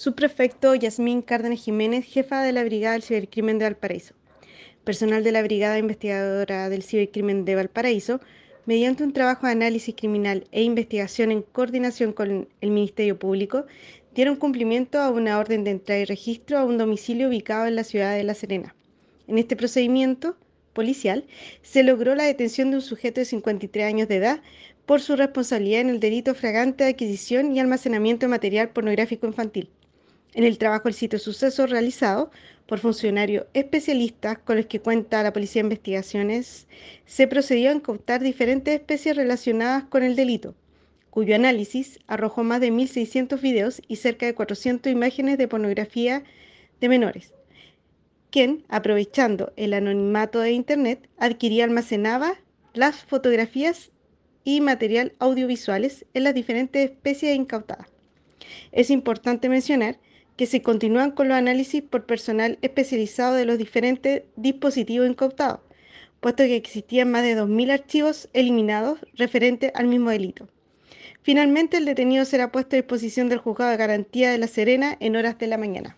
Subprefecto Yasmín Cárdenas Jiménez, jefa de la Brigada del Cibercrimen de Valparaíso. Personal de la Brigada Investigadora del Cibercrimen de Valparaíso, mediante un trabajo de análisis criminal e investigación en coordinación con el Ministerio Público, dieron cumplimiento a una orden de entrada y registro a un domicilio ubicado en la ciudad de La Serena. En este procedimiento policial se logró la detención de un sujeto de 53 años de edad por su responsabilidad en el delito fragante de adquisición y almacenamiento de material pornográfico infantil en el trabajo del sitio suceso realizado por funcionarios especialistas con los que cuenta la Policía de Investigaciones, se procedió a incautar diferentes especies relacionadas con el delito, cuyo análisis arrojó más de 1.600 videos y cerca de 400 imágenes de pornografía de menores, quien, aprovechando el anonimato de Internet, adquiría y almacenaba las fotografías y material audiovisuales en las diferentes especies incautadas. Es importante mencionar que se continúan con los análisis por personal especializado de los diferentes dispositivos incautados, puesto que existían más de 2.000 archivos eliminados referentes al mismo delito. Finalmente, el detenido será puesto a disposición del juzgado de garantía de La Serena en horas de la mañana.